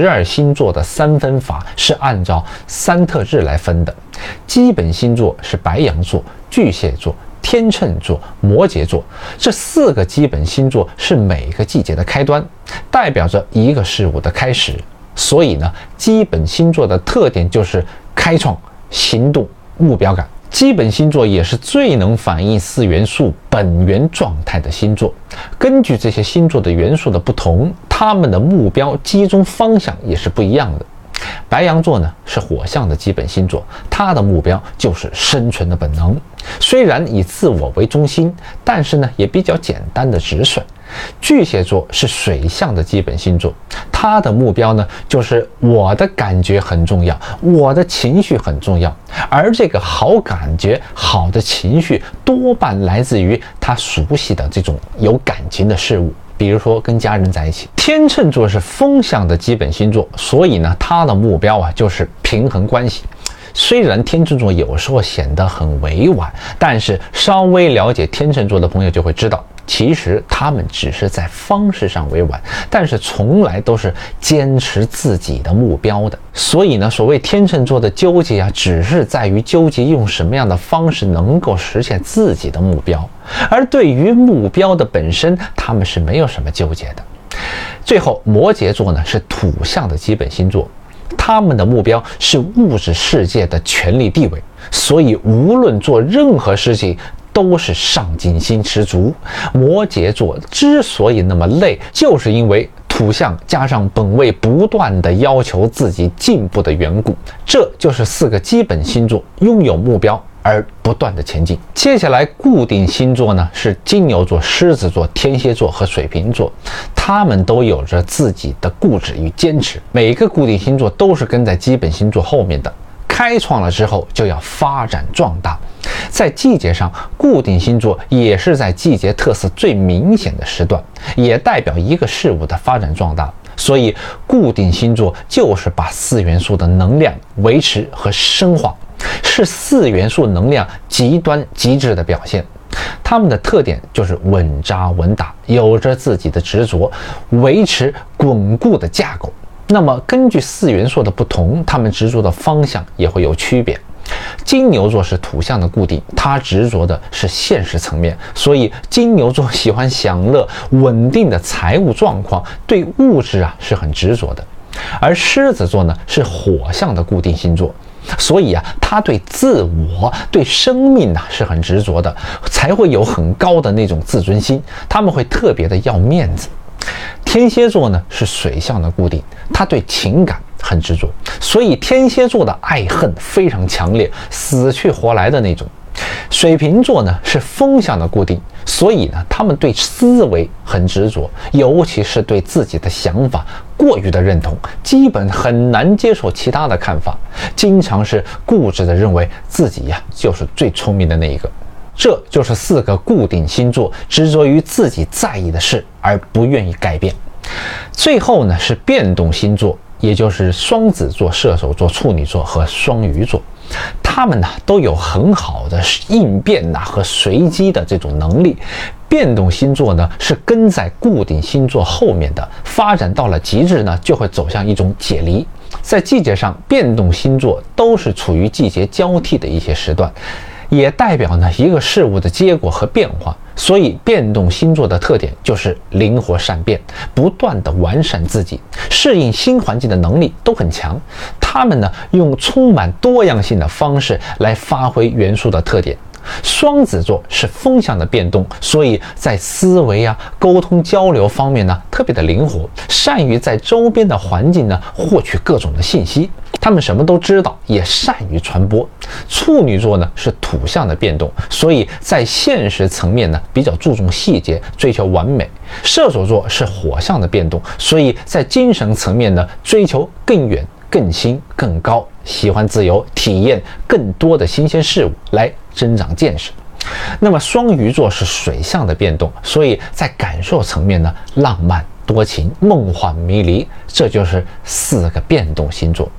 十二星座的三分法是按照三特质来分的，基本星座是白羊座、巨蟹座、天秤座、摩羯座。这四个基本星座是每个季节的开端，代表着一个事物的开始。所以呢，基本星座的特点就是开创、行动、目标感。基本星座也是最能反映四元素本源状态的星座。根据这些星座的元素的不同，他们的目标集中方向也是不一样的。白羊座呢是火象的基本星座，它的目标就是生存的本能。虽然以自我为中心，但是呢也比较简单的止损。巨蟹座是水象的基本星座，它的目标呢就是我的感觉很重要，我的情绪很重要，而这个好感觉、好的情绪多半来自于他熟悉的这种有感情的事物，比如说跟家人在一起。天秤座是风象的基本星座，所以呢，它的目标啊就是平衡关系。虽然天秤座有时候显得很委婉，但是稍微了解天秤座的朋友就会知道。其实他们只是在方式上委婉，但是从来都是坚持自己的目标的。所以呢，所谓天秤座的纠结啊，只是在于纠结用什么样的方式能够实现自己的目标，而对于目标的本身，他们是没有什么纠结的。最后，摩羯座呢是土象的基本星座，他们的目标是物质世界的权力地位，所以无论做任何事情。都是上进心十足。摩羯座之所以那么累，就是因为土象加上本位不断的要求自己进步的缘故。这就是四个基本星座拥有目标而不断的前进。接下来固定星座呢是金牛座、狮子座、天蝎座和水瓶座，他们都有着自己的固执与坚持。每个固定星座都是跟在基本星座后面的。开创了之后就要发展壮大，在季节上，固定星座也是在季节特色最明显的时段，也代表一个事物的发展壮大。所以，固定星座就是把四元素的能量维持和升华，是四元素能量极端极致的表现。他们的特点就是稳扎稳打，有着自己的执着，维持稳固的架构。那么，根据四元素的不同，他们执着的方向也会有区别。金牛座是土象的固定，它执着的是现实层面，所以金牛座喜欢享乐、稳定的财务状况，对物质啊是很执着的。而狮子座呢是火象的固定星座，所以啊，他对自我、对生命呢是很执着的，才会有很高的那种自尊心，他们会特别的要面子。天蝎座呢是水象的固定，他对情感很执着，所以天蝎座的爱恨非常强烈，死去活来的那种。水瓶座呢是风象的固定，所以呢他们对思维很执着，尤其是对自己的想法过于的认同，基本很难接受其他的看法，经常是固执的认为自己呀就是最聪明的那一个。这就是四个固定星座执着于自己在意的事而不愿意改变。最后呢是变动星座，也就是双子座、射手座、处女座和双鱼座，他们呢都有很好的应变呐和随机的这种能力。变动星座呢是跟在固定星座后面的，发展到了极致呢就会走向一种解离。在季节上，变动星座都是处于季节交替的一些时段。也代表呢一个事物的结果和变化，所以变动星座的特点就是灵活善变，不断的完善自己，适应新环境的能力都很强。他们呢用充满多样性的方式来发挥元素的特点。双子座是风向的变动，所以在思维啊、沟通交流方面呢，特别的灵活，善于在周边的环境呢获取各种的信息。他们什么都知道，也善于传播。处女座呢是土象的变动，所以在现实层面呢比较注重细节，追求完美。射手座是火象的变动，所以在精神层面呢追求更远、更新、更高。喜欢自由，体验更多的新鲜事物来增长见识。那么双鱼座是水象的变动，所以在感受层面呢，浪漫、多情、梦幻、迷离，这就是四个变动星座。